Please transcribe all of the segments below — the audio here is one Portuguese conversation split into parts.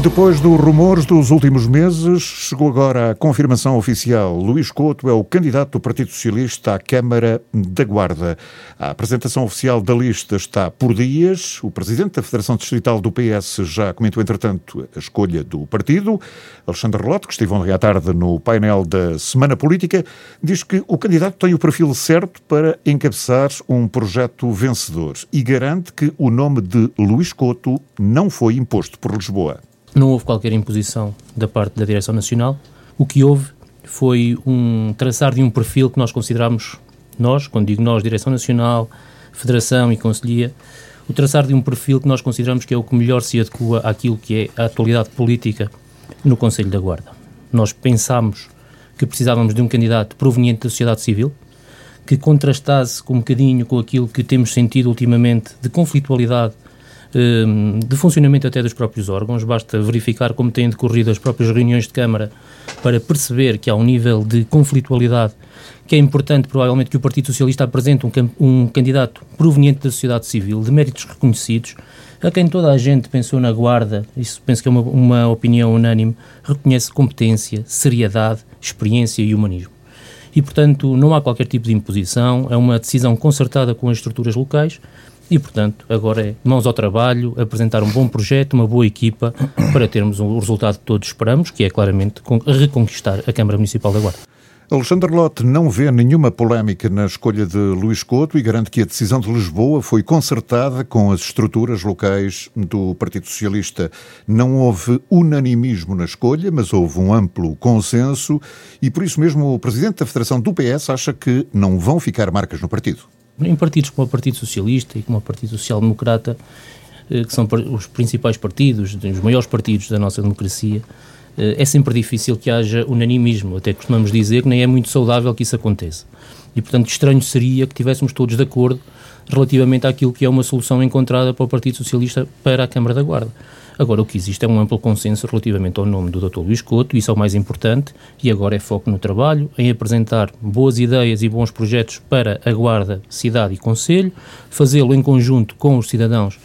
Depois dos rumores dos últimos meses, chegou agora a confirmação oficial. Luís Couto é o candidato do Partido Socialista à Câmara da Guarda. A apresentação oficial da lista está por dias. O presidente da Federação Distrital do PS já comentou, entretanto, a escolha do partido. Alexandre Relote, que esteve ontem à tarde no painel da Semana Política, diz que o candidato tem o perfil certo para encabeçar um projeto vencedor e garante que o nome de Luís Couto não foi imposto por Lisboa. Não houve qualquer imposição da parte da Direção Nacional. O que houve foi um traçar de um perfil que nós consideramos, nós, quando digo nós, Direção Nacional, Federação e Conselhia, o traçar de um perfil que nós consideramos que é o que melhor se adequa àquilo que é a atualidade política no Conselho da Guarda. Nós pensámos que precisávamos de um candidato proveniente da sociedade civil, que contrastasse com um bocadinho com aquilo que temos sentido ultimamente de conflitualidade de funcionamento até dos próprios órgãos. Basta verificar como têm decorrido as próprias reuniões de Câmara para perceber que há um nível de conflitualidade que é importante, provavelmente, que o Partido Socialista apresente um, um candidato proveniente da sociedade civil, de méritos reconhecidos, a quem toda a gente pensou na guarda, isso penso que é uma, uma opinião unânime, reconhece competência, seriedade, experiência e humanismo. E, portanto, não há qualquer tipo de imposição, é uma decisão concertada com as estruturas locais, e, portanto, agora é mãos ao trabalho, apresentar um bom projeto, uma boa equipa, para termos o resultado que todos esperamos, que é claramente reconquistar a Câmara Municipal da Guarda. Alexandre Lotte não vê nenhuma polémica na escolha de Luís Couto e garante que a decisão de Lisboa foi concertada com as estruturas locais do Partido Socialista. Não houve unanimismo na escolha, mas houve um amplo consenso e por isso mesmo o presidente da Federação do PS acha que não vão ficar marcas no partido em partidos como o Partido Socialista e como o Partido Social Democrata, eh, que são os principais partidos, os maiores partidos da nossa democracia, eh, é sempre difícil que haja unanimismo. Até costumamos dizer que nem é muito saudável que isso aconteça. E, portanto, estranho seria que tivéssemos todos de acordo relativamente àquilo que é uma solução encontrada para o Partido Socialista para a Câmara da Guarda. Agora, o que existe é um amplo consenso relativamente ao nome do Dr. Luís Couto, isso é o mais importante, e agora é foco no trabalho, em apresentar boas ideias e bons projetos para a Guarda, cidade e Conselho, fazê-lo em conjunto com os cidadãos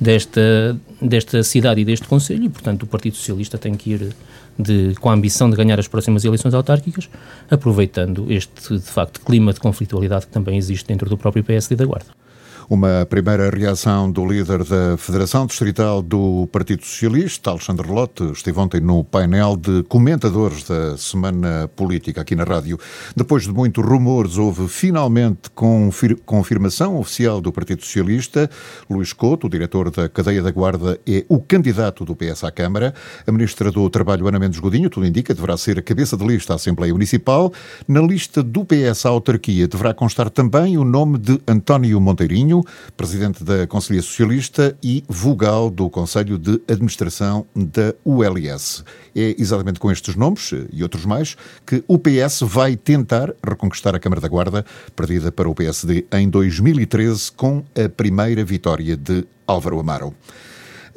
desta, desta cidade e deste Conselho, e, portanto, o Partido Socialista tem que ir de, com a ambição de ganhar as próximas eleições autárquicas, aproveitando este, de facto, clima de conflitualidade que também existe dentro do próprio PSD da Guarda. Uma primeira reação do líder da Federação Distrital do Partido Socialista, Alexandre Lotte, esteve ontem no painel de comentadores da Semana Política aqui na rádio. Depois de muitos rumores, houve finalmente confir confirmação oficial do Partido Socialista. Luís Couto, o diretor da cadeia da Guarda, é o candidato do PS à Câmara. A ministra do Trabalho, Ana Mendes Godinho, tudo indica, deverá ser a cabeça de lista à Assembleia Municipal. Na lista do PS à autarquia deverá constar também o nome de António Monteirinho, presidente da Conselhia Socialista e vogal do Conselho de Administração da ULS. É exatamente com estes nomes e outros mais que o PS vai tentar reconquistar a Câmara da Guarda, perdida para o PSD em 2013 com a primeira vitória de Álvaro Amaro.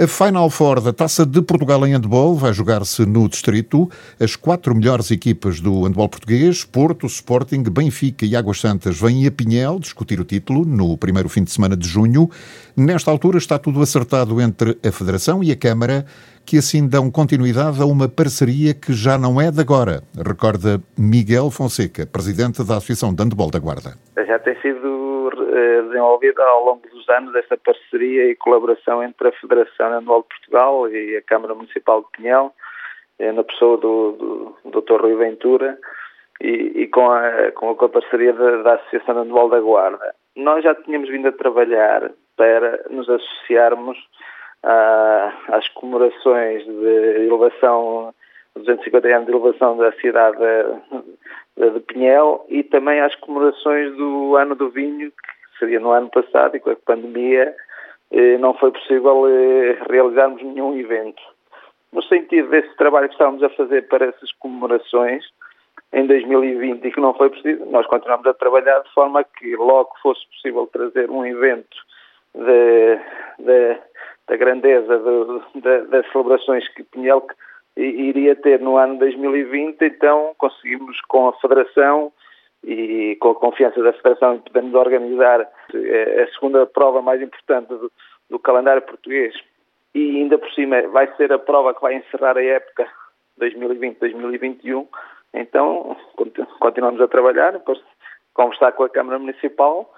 A Final Four da Taça de Portugal em handball vai jogar-se no Distrito. As quatro melhores equipas do handball português, Porto, Sporting, Benfica e Águas Santas, vêm a Pinhel discutir o título no primeiro fim de semana de junho. Nesta altura está tudo acertado entre a Federação e a Câmara, que assim dão continuidade a uma parceria que já não é de agora, recorda Miguel Fonseca, presidente da Associação de Handball da Guarda. Já tem sido eh, desenvolvida ao longo dos anos essa parceria e colaboração entre a Federação Anual de Portugal e a Câmara Municipal de Pinhel, eh, na pessoa do, do Dr. Rui Ventura e, e com, a, com a parceria da, da Associação Anual da Guarda. Nós já tínhamos vindo a trabalhar para nos associarmos ah, às comemorações de elevação 250 anos de elevação da cidade de, de Pinhel e também às comemorações do ano do vinho, seria no ano passado e com a pandemia eh, não foi possível eh, realizarmos nenhum evento. No sentido desse trabalho que estávamos a fazer para essas comemorações, em 2020 e que não foi possível, nós continuamos a trabalhar de forma que logo fosse possível trazer um evento de, de, da grandeza de, das celebrações que Pinhel iria ter no ano 2020, então conseguimos com a Federação e com a confiança da Federação podemos organizar a segunda prova mais importante do, do calendário português e ainda por cima vai ser a prova que vai encerrar a época 2020-2021, então continuamos a trabalhar, depois conversar com a Câmara Municipal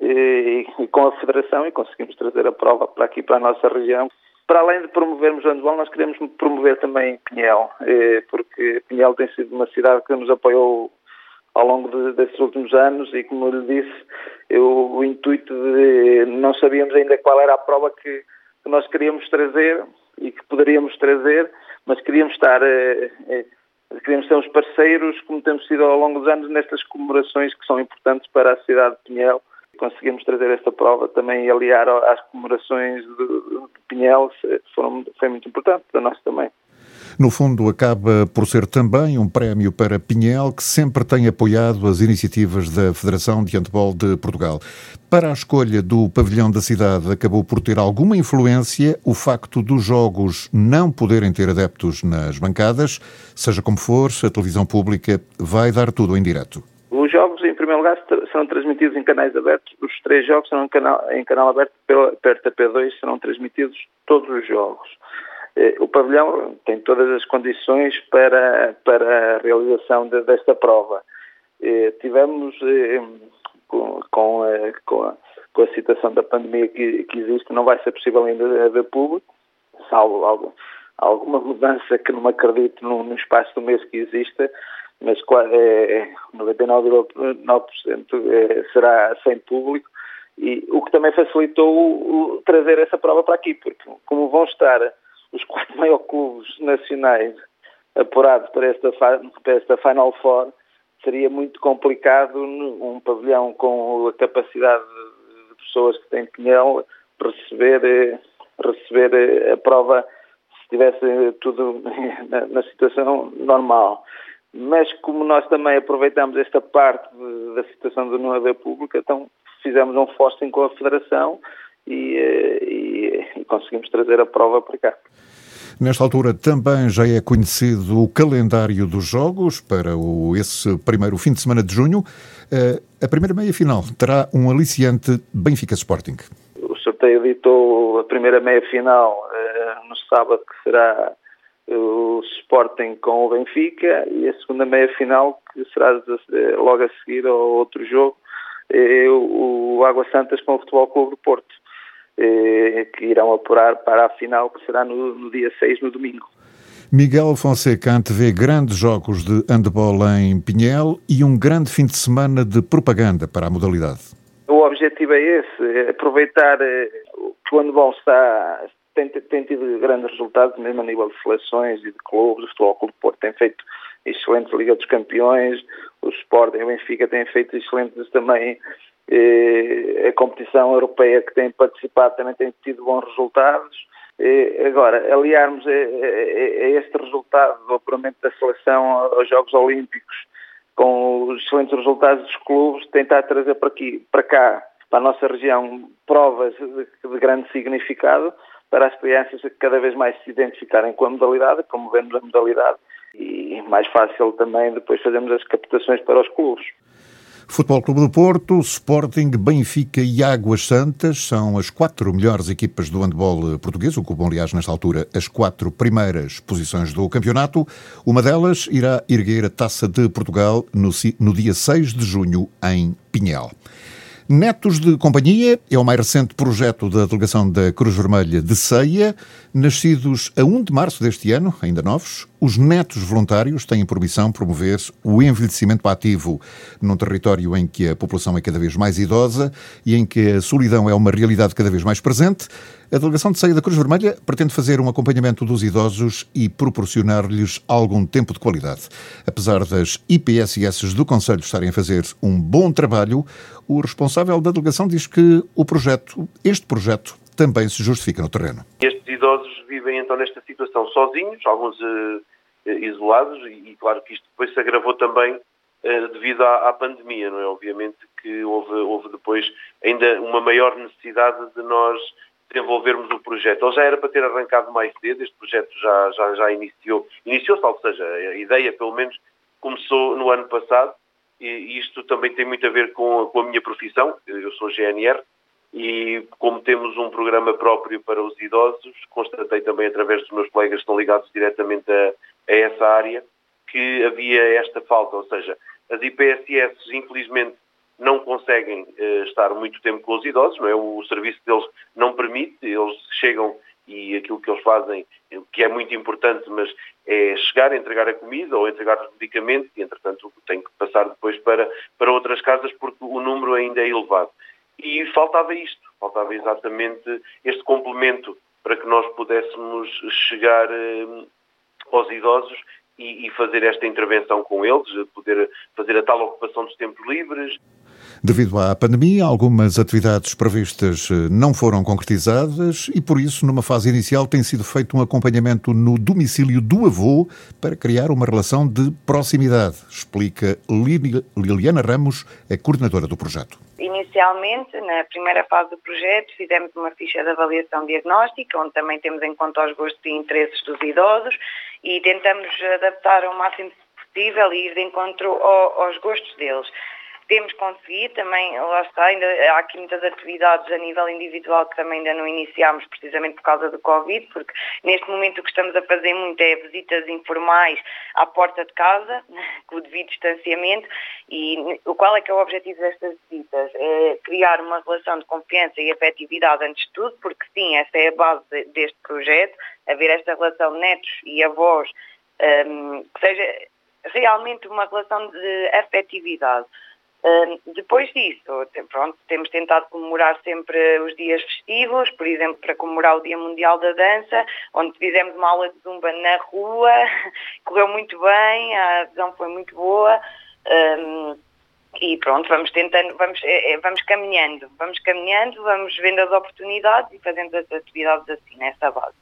e, e, com a Federação e conseguimos trazer a prova para aqui, para a nossa região. Para além de promovermos o handball, nós queremos promover também Pinhel, eh, porque Pinhel tem sido uma cidade que nos apoiou ao longo de, últimos anos e, como eu lhe disse, eu, o intuito de não sabíamos ainda qual era a prova que, que nós queríamos trazer e que poderíamos trazer, mas queríamos estar, eh, eh, queríamos ser uns parceiros, como temos sido ao longo dos anos, nestas comemorações que são importantes para a cidade de Pinhel. Conseguimos trazer esta prova também e aliar às comemorações de, de Pinhel, foram, foi muito importante para nós também. No fundo, acaba por ser também um prémio para Pinhel, que sempre tem apoiado as iniciativas da Federação de Handball de Portugal. Para a escolha do pavilhão da cidade, acabou por ter alguma influência o facto dos jogos não poderem ter adeptos nas bancadas. Seja como for, a televisão pública vai dar tudo em direto. Os jogos, em primeiro lugar, serão transmitidos em canais abertos. Os três jogos serão em canal, em canal aberto pela, da P2, serão transmitidos todos os jogos. Eh, o pavilhão tem todas as condições para, para a realização de, desta prova. Eh, tivemos, eh, com, com, a, com, a, com, a, situação da pandemia que, que, existe, não vai ser possível ainda haver público, salvo algo, alguma mudança que não acredito no, no espaço do mês que exista, mas é, 99,9% é, será sem público, e o que também facilitou o, o, trazer essa prova para aqui, porque como vão estar os quatro maiores clubes nacionais apurados para esta, para esta Final Four, seria muito complicado um pavilhão com a capacidade de pessoas que tem Pinhel receber, receber a prova se tivesse tudo na, na situação normal. Mas como nós também aproveitamos esta parte de, da situação de não haver público, então fizemos um fosting com a Federação e, eh, e, e conseguimos trazer a prova para cá. Nesta altura também já é conhecido o calendário dos jogos para o, esse primeiro fim de semana de junho. Uh, a primeira meia-final terá um aliciante Benfica Sporting. O sorteio editou a primeira meia-final no sábado, que será o Sporting com o Benfica, e a segunda meia-final, que será logo a seguir ao outro jogo, é o Água Santas com o Futebol Clube do Porto. Eh, que irão apurar para a final, que será no, no dia 6, no domingo. Miguel Fonseca antevê grandes jogos de handball em Pinhel e um grande fim de semana de propaganda para a modalidade. O objetivo é esse, é aproveitar eh, que o handball está, tem, tem, tido grandes resultados, mesmo a nível de seleções e de clubes. O Futebol Clube Porto tem feito excelentes Liga dos Campeões, o Sporting e o Benfica têm feito excelentes também a competição europeia que tem participado também tem tido bons resultados. Agora, aliarmos a, este resultado do apuramento da seleção aos Jogos Olímpicos com os excelentes resultados dos clubes, tentar trazer para aqui, para cá, para a nossa região, provas de, de grande significado para as crianças cada vez mais se identificarem com a modalidade, promovemos a modalidade e mais fácil também depois fazermos as captações para os clubes. Futebol Clube do Porto, Sporting, Benfica e Águas Santas são as quatro melhores equipas do handball português, ocupam, aliás, nesta altura, as quatro primeiras posições do campeonato. Uma delas irá erguer a Taça de Portugal no, no dia 6 de junho, em Pinhel. Netos de Companhia é o mais recente projeto da delegação da Cruz Vermelha de Ceia. Nascidos a 1 de março deste ano, ainda novos, os netos voluntários têm por missão promover o envelhecimento ativo num território em que a população é cada vez mais idosa e em que a solidão é uma realidade cada vez mais presente. A delegação de Ceia da Cruz Vermelha pretende fazer um acompanhamento dos idosos e proporcionar-lhes algum tempo de qualidade. Apesar das IPSS do Conselho estarem a fazer um bom trabalho, o responsável da delegação diz que o projeto, este projeto, também se justifica no terreno. Estes idosos vivem então nesta situação sozinhos, alguns uh, isolados, e, e, claro que isto depois se agravou também uh, devido à, à, pandemia, não é? Obviamente que houve, houve depois ainda uma maior necessidade de nós desenvolvermos o projeto. Ele já era para ter arrancado mais cedo, este projeto já, já, já iniciou, iniciou-se, ou seja, a ideia pelo menos começou no ano passado, e isto também tem muito a ver com, com a minha profissão, eu sou GNR, e como temos um programa próprio para os idosos, constatei também através dos meus colegas que estão ligados diretamente a, a essa área que havia esta falta, ou seja, as IPSS infelizmente não conseguem uh, estar muito tempo com os idosos, não é? O serviço deles não permite, eles chegam e aquilo que eles fazem, que é muito importante, mas é chegar, entregar a comida ou entregar os medicamentos e, entretanto, tem que passar depois para, para outras casas porque o número ainda é elevado. E faltava isto, faltava exatamente este complemento para que nós pudéssemos chegar eh, aos idosos e, e, fazer esta intervenção com eles, poder fazer a tal ocupação dos tempos livres. Devido à pandemia, algumas atividades previstas eh, não foram concretizadas e, por isso, numa fase inicial, tem sido feito um acompanhamento no domicílio do avô para criar uma relação de proximidade, explica Liliana Ramos, a coordenadora do projeto. Inicialmente, na primeira fase do projeto, fizemos uma ficha de avaliação diagnóstica, onde também temos em conta os gostos e interesses dos idosos e tentamos adaptar ao máximo possível e ir de encontro aos gostos deles temos conseguido também, lá está, ainda há aqui muitas atividades a nível individual que também ainda não iniciámos precisamente por causa do Covid, porque neste momento o que estamos a fazer muito é visitas informais à porta de casa, com o devido distanciamento, e o qual é que é o objetivo destas visitas? É criar uma relação de confiança e afetividade antes de tudo, porque sim, essa é a base deste projeto, haver esta relação netos e avós, um, que seja realmente uma relação de afetividade. Depois disso, pronto, temos tentado comemorar sempre os dias festivos, por exemplo, para comemorar o Dia Mundial da Dança, onde fizemos uma aula de zumba na rua, correu muito bem, a adesão foi muito boa. Um, e pronto, vamos tentando, vamos, é, é, vamos caminhando, vamos caminhando, vamos vendo as oportunidades e fazendo as atividades assim, nessa base.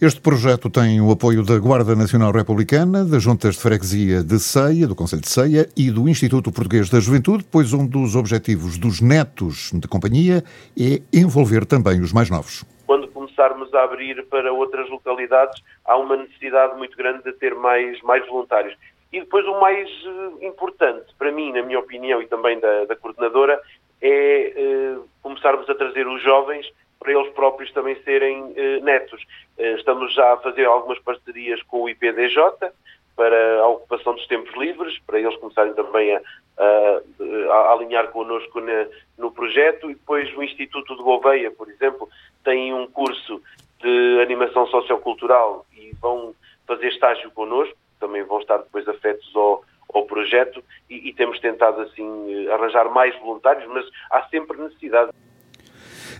Este projeto tem o apoio da Guarda Nacional Republicana, das Juntas de Freguesia de Ceia, do Conselho de Ceia e do Instituto Português da Juventude, pois um dos objetivos dos netos de companhia é envolver também os mais novos. Quando começarmos a abrir para outras localidades, há uma necessidade muito grande de ter mais, mais voluntários. E depois o mais uh, importante, para mim, na minha opinião, e também da, da coordenadora, é uh, começarmos a trazer os jovens para eles próprios também serem uh, netos. estamos já a fazer algumas parcerias com o IPDJ para a ocupação dos tempos livres, para eles começarem também a, a, a alinhar connosco na, no projeto. E depois o Instituto de Gouveia, por exemplo, tem um curso de animação sociocultural e vão fazer estágio connosco também vão estar depois afetos ao, ao projeto e, e temos tentado assim arranjar mais voluntários, mas há sempre necessidade.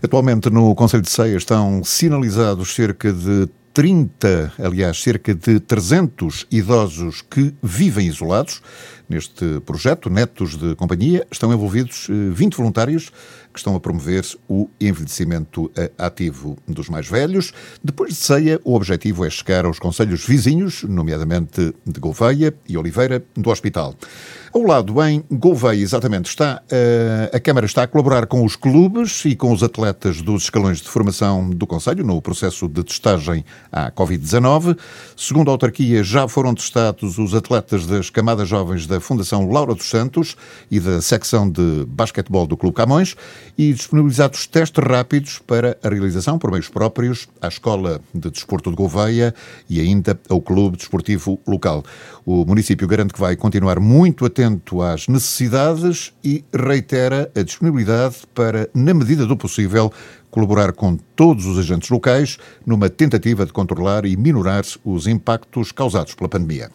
Atualmente no Conselho de Ceia estão sinalizados cerca de 30, aliás, cerca de 300 idosos que vivem isolados. Neste projeto, Netos de Companhia, estão envolvidos 20 eh, voluntários que estão a promover o envelhecimento eh, ativo dos mais velhos. Depois de ceia, o objetivo é chegar aos conselhos vizinhos, nomeadamente de Gouveia e Oliveira, do Hospital. Ao lado, em Gouveia, exatamente, está eh, a Câmara está a colaborar com os clubes e com os atletas dos escalões de formação do Conselho no processo de testagem à Covid-19. Segundo a autarquia, já foram testados os atletas das camadas jovens da Fundação Laura dos Santos e da secção de basquetebol do Clube Camões e disponibilizados testes rápidos para a realização por meios próprios à Escola de Desporto de Gouveia e ainda ao Clube Desportivo Local. O município garante que vai continuar muito atento às necessidades e reitera a disponibilidade para, na medida do possível, colaborar com todos os agentes locais numa tentativa de controlar e minorar os impactos causados pela pandemia.